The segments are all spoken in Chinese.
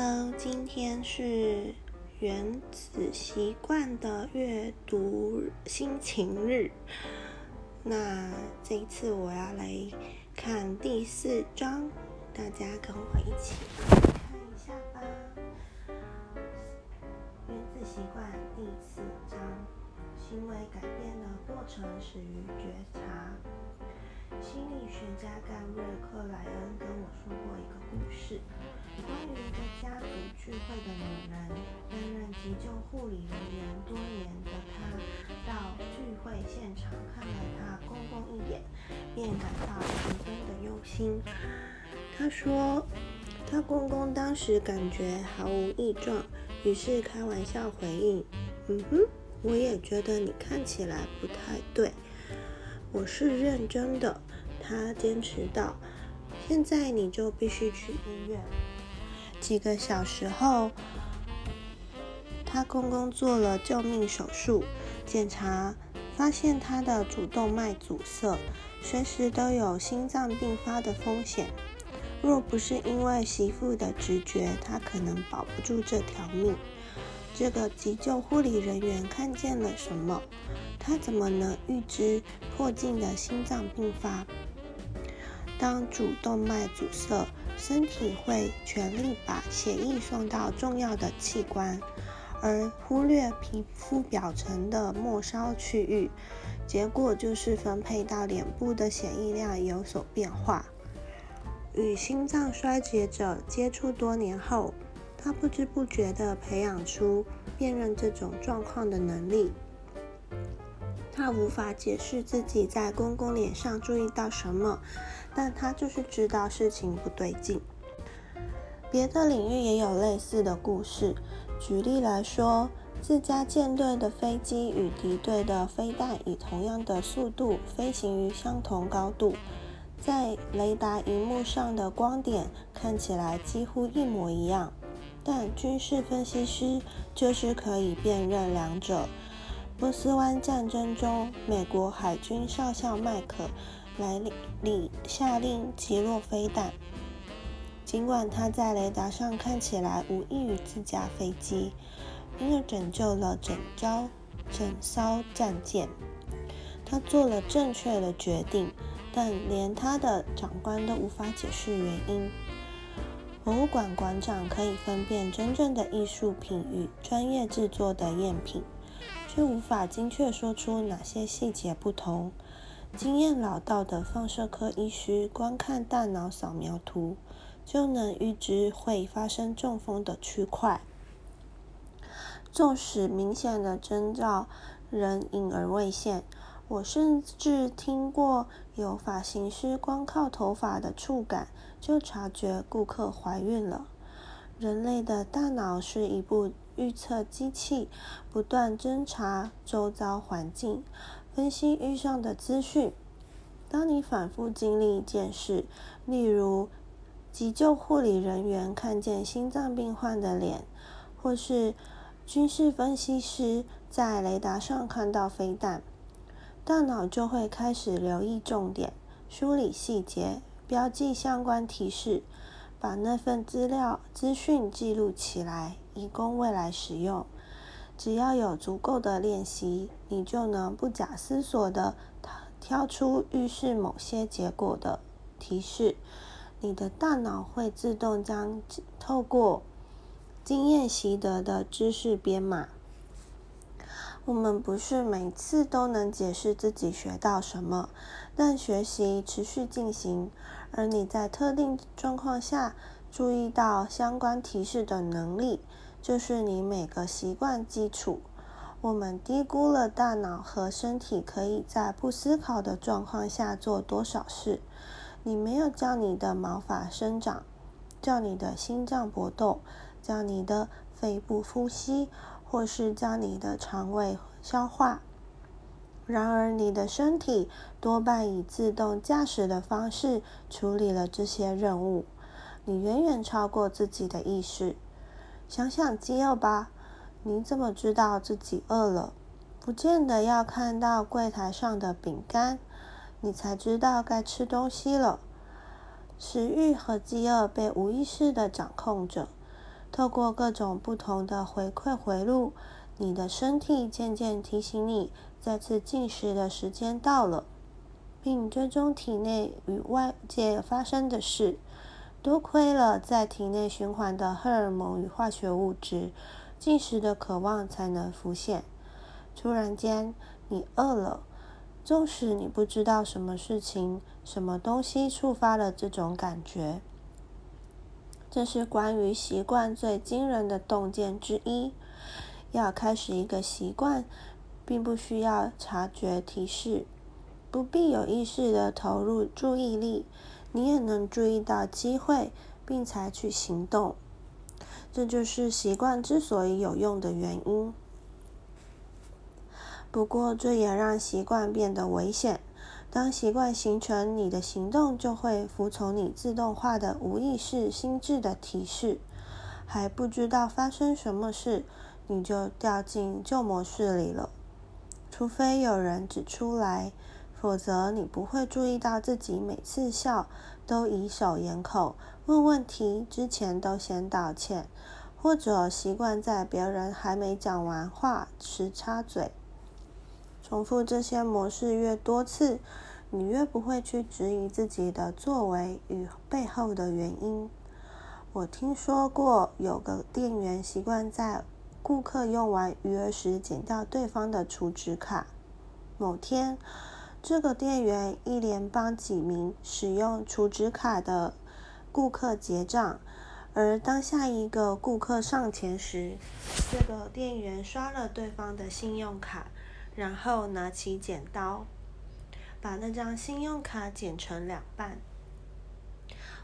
Hello，今天是原子习惯的阅读心情日。那这一次我要来看第四章，大家跟我一起看一下吧。原子习惯第四章：行为改变的过程始于觉察。心理学家盖瑞·克莱恩跟我说过一个故事。关于一个家族聚会的女人，担任急救护理人员多年的她，到聚会现场看了她公公一眼，便感到十分的忧心。她说，她公公当时感觉毫无异状，于是开玩笑回应：“嗯哼，我也觉得你看起来不太对。”我是认真的，她坚持道：“现在你就必须去医院。”几个小时后，他公公做了救命手术，检查发现他的主动脉阻塞，随时都有心脏病发的风险。若不是因为媳妇的直觉，他可能保不住这条命。这个急救护理人员看见了什么？他怎么能预知破镜的心脏病发？当主动脉阻塞。身体会全力把血液送到重要的器官，而忽略皮肤表层的末梢区域，结果就是分配到脸部的血液量有所变化。与心脏衰竭者接触多年后，他不知不觉地培养出辨认这种状况的能力。他无法解释自己在公公脸上注意到什么。但他就是知道事情不对劲。别的领域也有类似的故事。举例来说，自家舰队的飞机与敌对的飞弹以同样的速度飞行于相同高度，在雷达荧幕上的光点看起来几乎一模一样，但军事分析师就是可以辨认两者。波斯湾战争中，美国海军少校麦克。来里下令击落飞弹，尽管他在雷达上看起来无异于自家飞机，因而拯救了整艘整艘战舰。他做了正确的决定，但连他的长官都无法解释原因。博物馆馆长可以分辨真正的艺术品与专业制作的赝品，却无法精确说出哪些细节不同。经验老道的放射科医师，观看大脑扫描图就能预知会发生中风的区块。纵使明显的征兆仍隐而未现，我甚至听过有发型师光靠头发的触感就察觉顾客怀孕了。人类的大脑是一部预测机器，不断侦查周遭环境。分析遇上的资讯。当你反复经历一件事，例如急救护理人员看见心脏病患的脸，或是军事分析师在雷达上看到飞弹，大脑就会开始留意重点、梳理细节、标记相关提示，把那份资料资讯记录起来，以供未来使用。只要有足够的练习，你就能不假思索的挑出预示某些结果的提示。你的大脑会自动将透过经验习得的知识编码。我们不是每次都能解释自己学到什么，但学习持续进行，而你在特定状况下注意到相关提示的能力。就是你每个习惯基础。我们低估了大脑和身体可以在不思考的状况下做多少事。你没有叫你的毛发生长，叫你的心脏搏动，叫你的肺部呼吸，或是叫你的肠胃消化。然而，你的身体多半以自动驾驶的方式处理了这些任务。你远远超过自己的意识。想想饥饿吧，你怎么知道自己饿了？不见得要看到柜台上的饼干，你才知道该吃东西了。食欲和饥饿被无意识的掌控着，透过各种不同的回馈回路，你的身体渐渐提醒你再次进食的时间到了，并追踪体内与外界发生的事。多亏了在体内循环的荷尔蒙与化学物质，进食的渴望才能浮现。突然间，你饿了，纵使你不知道什么事情、什么东西触发了这种感觉。这是关于习惯最惊人的洞见之一。要开始一个习惯，并不需要察觉提示，不必有意识的投入注意力，你也能注意到机会，并采取行动。这就是习惯之所以有用的原因。不过，这也让习惯变得危险。当习惯形成，你的行动就会服从你自动化的无意识心智的提示，还不知道发生什么事，你就掉进旧模式里了。除非有人指出来，否则你不会注意到自己每次笑都以手掩口，问问题之前都先道歉，或者习惯在别人还没讲完话时插嘴。重复这些模式越多次，你越不会去质疑自己的作为与背后的原因。我听说过有个店员习惯在顾客用完余额时剪掉对方的储值卡。某天，这个店员一连帮几名使用储值卡的顾客结账，而当下一个顾客上前时，这个店员刷了对方的信用卡。然后拿起剪刀，把那张信用卡剪成两半，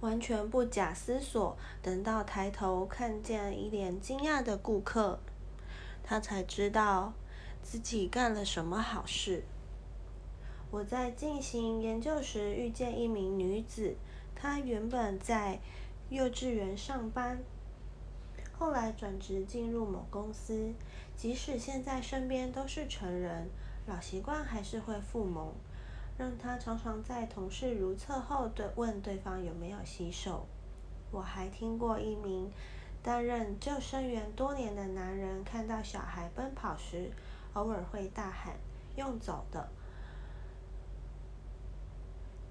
完全不假思索。等到抬头看见一脸惊讶的顾客，他才知道自己干了什么好事。我在进行研究时遇见一名女子，她原本在幼稚园上班。后来转职进入某公司，即使现在身边都是成人，老习惯还是会复萌，让她常常在同事如厕后对问对方有没有洗手。我还听过一名担任救生员多年的男人，看到小孩奔跑时，偶尔会大喊“用走的”。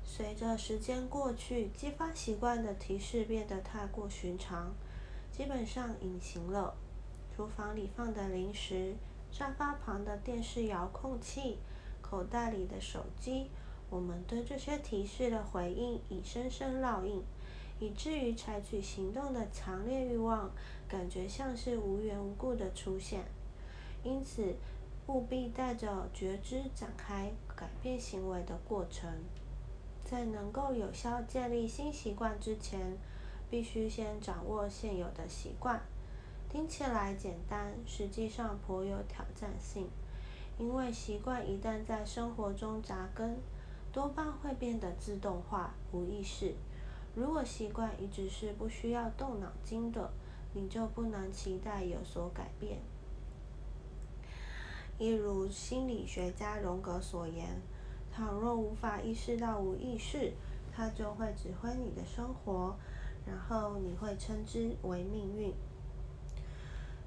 随着时间过去，激发习惯的提示变得太过寻常。基本上隐形了。厨房里放的零食，沙发旁的电视遥控器，口袋里的手机，我们对这些提示的回应已深深烙印，以至于采取行动的强烈欲望，感觉像是无缘无故的出现。因此，务必带着觉知展开改变行为的过程。在能够有效建立新习惯之前。必须先掌握现有的习惯，听起来简单，实际上颇有挑战性。因为习惯一旦在生活中扎根，多半会变得自动化、无意识。如果习惯一直是不需要动脑筋的，你就不能期待有所改变。一如心理学家荣格所言：“倘若无法意识到无意识，它就会指挥你的生活。”然后你会称之为命运。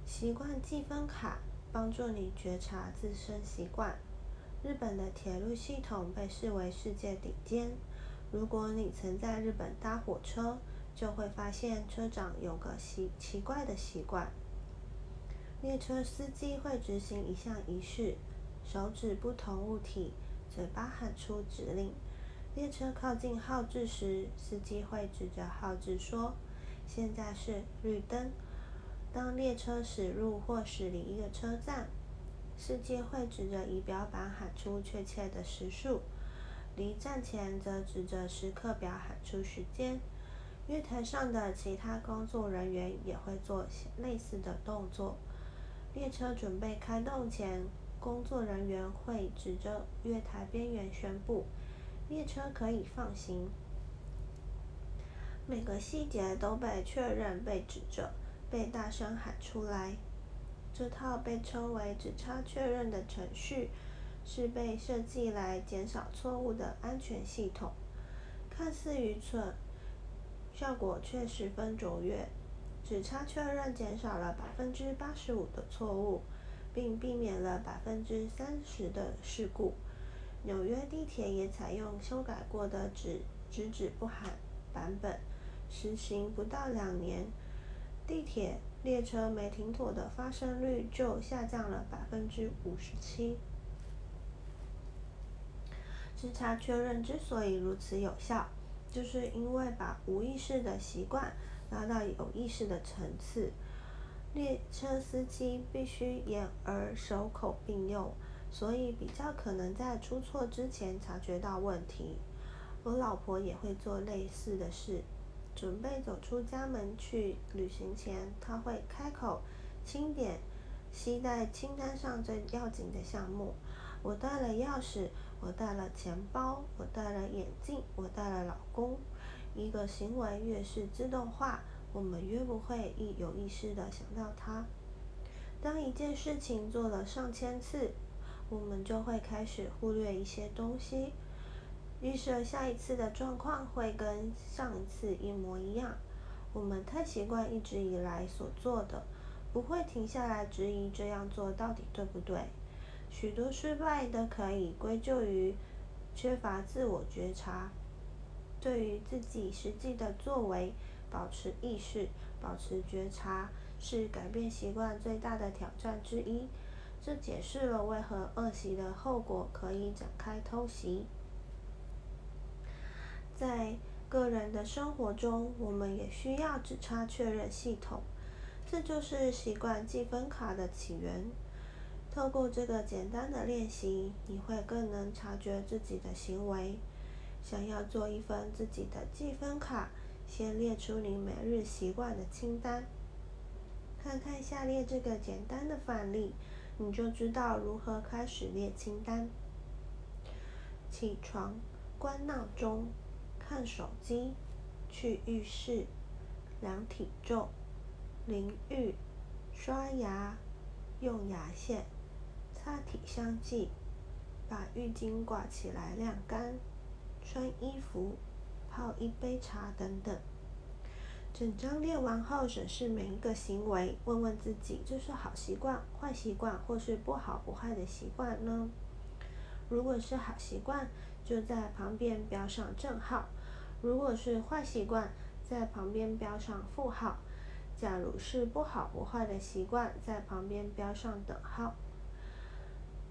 习惯记分卡帮助你觉察自身习惯。日本的铁路系统被视为世界顶尖。如果你曾在日本搭火车，就会发现车长有个奇奇怪的习惯。列车司机会执行一项仪式，手指不同物体，嘴巴喊出指令。列车靠近号志时，司机会指着号志说：“现在是绿灯。”当列车驶入或驶离一个车站，司机会指着仪表板喊出确切的时速；离站前则指着时刻表喊出时间。月台上的其他工作人员也会做类似的动作。列车准备开动前，工作人员会指着月台边缘宣布。列车可以放行，每个细节都被确认、被指着、被大声喊出来。这套被称为“只差确认”的程序，是被设计来减少错误的安全系统。看似愚蠢，效果却十分卓越。只差确认减少了百分之八十五的错误，并避免了百分之三十的事故。纽约地铁也采用修改过的“只只止不喊”版本，实行不到两年，地铁列车没停妥的发生率就下降了百分之五十七。自查确认之所以如此有效，就是因为把无意识的习惯拉到有意识的层次。列车司机必须眼耳手口并用，所以比较可能在出错之前察觉到问题。我老婆也会做类似的事。准备走出家门去旅行前，她会开口清点携带清单上最要紧的项目。我带了钥匙。我带了钱包，我带了眼镜，我带了老公。一个行为越是自动化，我们越不会意有意识地想到它。当一件事情做了上千次，我们就会开始忽略一些东西，预设下一次的状况会跟上一次一模一样。我们太习惯一直以来所做的，不会停下来质疑这样做到底对不对。许多失败的可以归咎于缺乏自我觉察，对于自己实际的作为保持意识、保持觉察，是改变习惯最大的挑战之一。这解释了为何恶习的后果可以展开偷袭。在个人的生活中，我们也需要指差确认系统，这就是习惯记分卡的起源。透过这个简单的练习，你会更能察觉自己的行为。想要做一份自己的积分卡，先列出你每日习惯的清单。看看下列这个简单的范例，你就知道如何开始列清单。起床，关闹钟，看手机，去浴室，量体重，淋浴，刷牙，用牙线。擦体香剂，把浴巾挂起来晾干，穿衣服，泡一杯茶等等。整张列完后，审视每一个行为，问问自己：这是好习惯、坏习惯，或是不好不坏的习惯呢？如果是好习惯，就在旁边标上正号；如果是坏习惯，在旁边标上负号。假如是不好不坏的习惯，在旁边标上等号。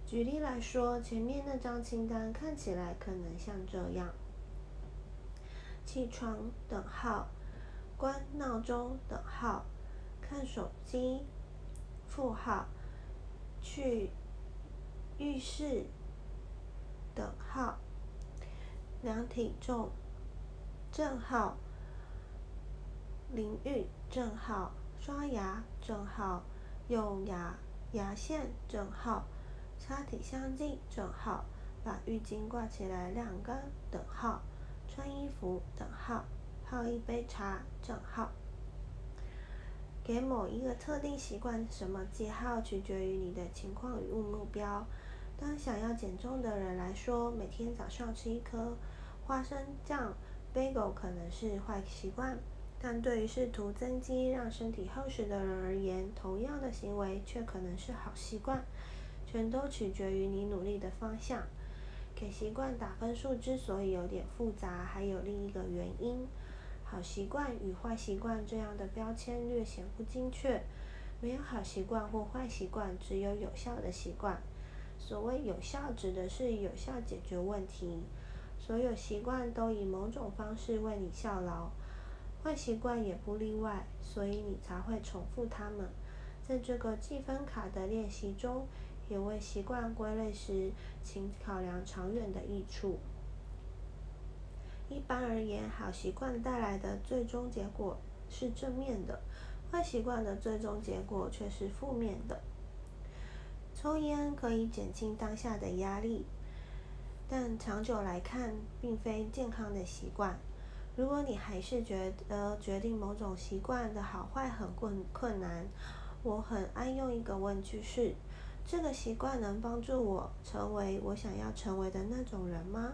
举例来说，前面那张清单看起来可能像这样：起床等号，关闹钟等号，看手机负号，去浴室等号，量体重正号，淋浴正号，刷牙正号，用牙牙线正号。擦体香精正号，把浴巾挂起来晾干等号，穿衣服等号，泡一杯茶正号。给某一个特定习惯什么记号，取决于你的情况与目标。当想要减重的人来说，每天早上吃一颗花生酱 bagel 可能是坏习惯，但对于试图增肌、让身体厚实的人而言，同样的行为却可能是好习惯。全都取决于你努力的方向。给习惯打分数之所以有点复杂，还有另一个原因：好习惯与坏习惯这样的标签略显不精确。没有好习惯或坏习惯，只有有效的习惯。所谓有效，指的是有效解决问题。所有习惯都以某种方式为你效劳，坏习惯也不例外，所以你才会重复它们。在这个计分卡的练习中。也为习惯归类时，请考量长远的益处。一般而言，好习惯带来的最终结果是正面的，坏习惯的最终结果却是负面的。抽烟可以减轻当下的压力，但长久来看，并非健康的习惯。如果你还是觉得决定某种习惯的好坏很困困难，我很爱用一个问句是。这个习惯能帮助我成为我想要成为的那种人吗？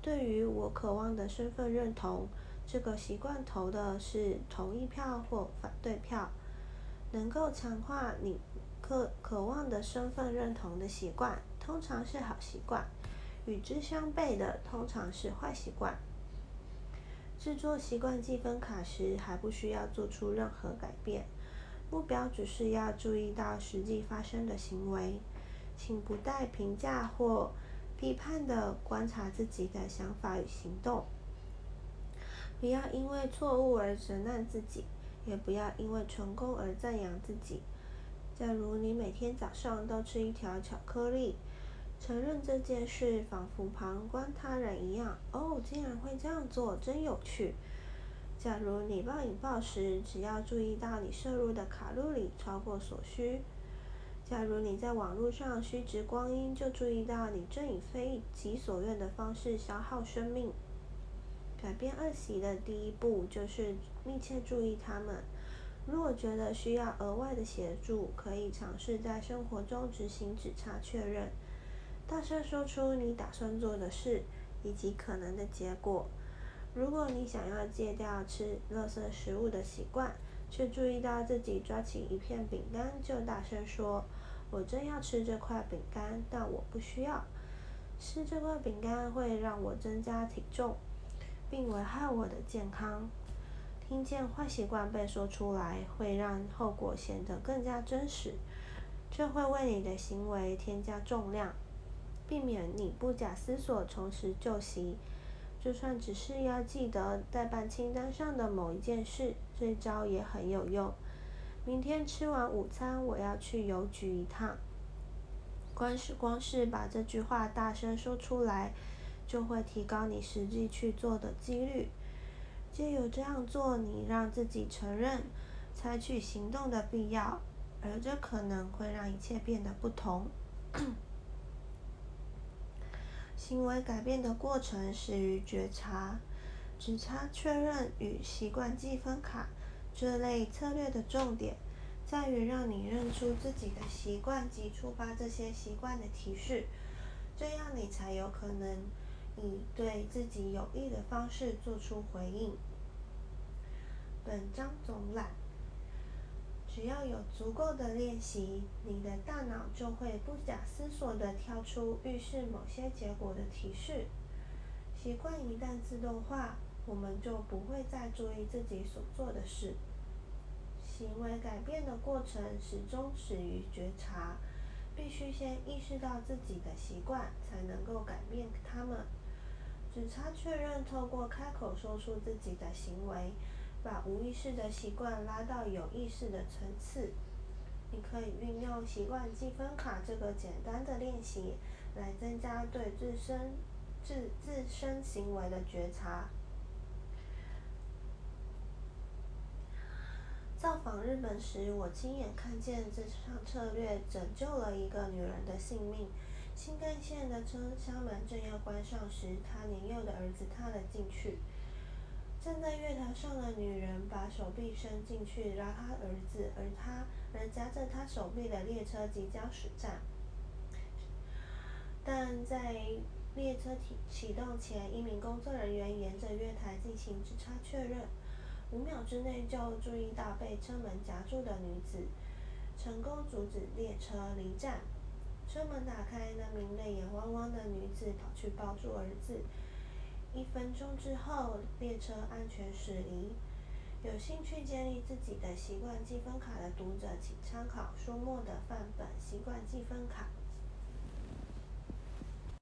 对于我渴望的身份认同，这个习惯投的是同意票或反对票。能够强化你渴渴望的身份认同的习惯，通常是好习惯；与之相悖的，通常是坏习惯。制作习惯积分卡时，还不需要做出任何改变，目标只是要注意到实际发生的行为。请不带评价或批判的观察自己的想法与行动。不要因为错误而责难自己，也不要因为成功而赞扬自己。假如你每天早上都吃一条巧克力，承认这件事，仿佛旁观他人一样。哦，竟然会这样做，真有趣。假如你暴饮暴食，只要注意到你摄入的卡路里超过所需。假如你在网络上虚掷光阴，就注意到你正以非己所愿的方式消耗生命。改变恶习的第一步就是密切注意他们。如果觉得需要额外的协助，可以尝试在生活中执行指差确认。大声说出你打算做的事以及可能的结果。如果你想要戒掉吃垃圾食物的习惯，却注意到自己抓起一片饼干就大声说：“我真要吃这块饼干，但我不需要吃这块饼干，会让我增加体重，并危害我的健康。”听见坏习惯被说出来，会让后果显得更加真实，这会为你的行为添加重量。避免你不假思索重拾旧习，就算只是要记得代办清单上的某一件事，这招也很有用。明天吃完午餐，我要去邮局一趟。光是光是把这句话大声说出来，就会提高你实际去做的几率。借由这样做，你让自己承认采取行动的必要，而这可能会让一切变得不同。行为改变的过程始于觉察，指差确认与习惯积分卡这类策略的重点，在于让你认出自己的习惯及触发这些习惯的提示，这样你才有可能以对自己有益的方式做出回应。本章总览。只要有足够的练习，你的大脑就会不假思索地跳出预示某些结果的提示。习惯一旦自动化，我们就不会再注意自己所做的事。行为改变的过程始终始于觉察，必须先意识到自己的习惯，才能够改变它们。只差确认，透过开口说出自己的行为。把无意识的习惯拉到有意识的层次。你可以运用习惯积分卡这个简单的练习，来增加对自身自自身行为的觉察。造访日本时，我亲眼看见这项策略拯救了一个女人的性命。新干线的车厢门正要关上时，她年幼的儿子踏了进去。站在月台上的女人把手臂伸进去拉她儿子，而她而夹着她手臂的列车即将驶站。但在列车启启动前，一名工作人员沿着月台进行直插确认，五秒之内就注意到被车门夹住的女子，成功阻止列车离站。车门打开，那名泪眼汪汪的女子跑去抱住儿子。一分钟之后，列车安全驶离。有兴趣建立自己的习惯积分卡的读者，请参考书末的范本习惯积分卡。